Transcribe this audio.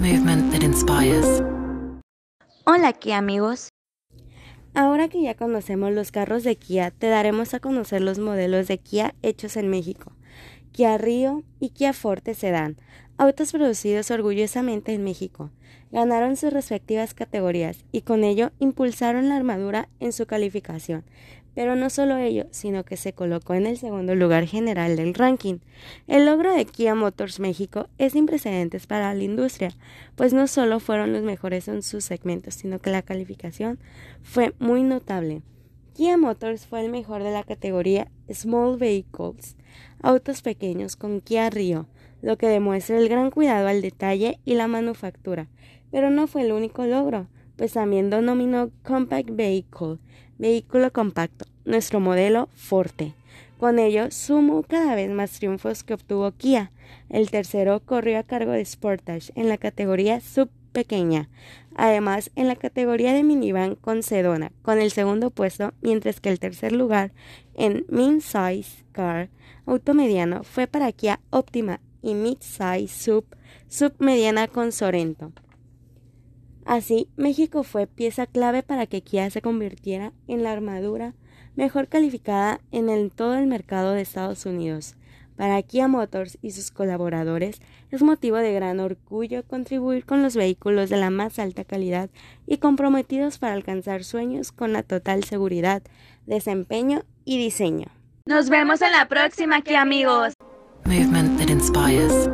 Movement that inspires. Hola Kia amigos. Ahora que ya conocemos los carros de Kia, te daremos a conocer los modelos de Kia hechos en México. Kia Rio y Kia Forte Sedan, autos producidos orgullosamente en México. Ganaron sus respectivas categorías y con ello impulsaron la armadura en su calificación. Pero no solo ello, sino que se colocó en el segundo lugar general del ranking. El logro de Kia Motors México es sin precedentes para la industria, pues no solo fueron los mejores en sus segmentos, sino que la calificación fue muy notable. Kia Motors fue el mejor de la categoría Small Vehicles, autos pequeños con Kia Rio, lo que demuestra el gran cuidado al detalle y la manufactura. Pero no fue el único logro, pues también denominó Compact Vehicle, vehículo compacto, nuestro modelo Forte. Con ello sumó cada vez más triunfos que obtuvo Kia. El tercero corrió a cargo de Sportage en la categoría sub pequeña. Además, en la categoría de minivan con Sedona, con el segundo puesto, mientras que el tercer lugar en Min-Size Car, auto mediano, fue para Kia Optima y Mid-Size Sub, sub mediana con Sorento. Así, México fue pieza clave para que Kia se convirtiera en la armadura mejor calificada en todo el mercado de Estados Unidos. Para Kia Motors y sus colaboradores es motivo de gran orgullo contribuir con los vehículos de la más alta calidad y comprometidos para alcanzar sueños con la total seguridad, desempeño y diseño. Nos vemos en la próxima, Kia amigos. Movement that inspires.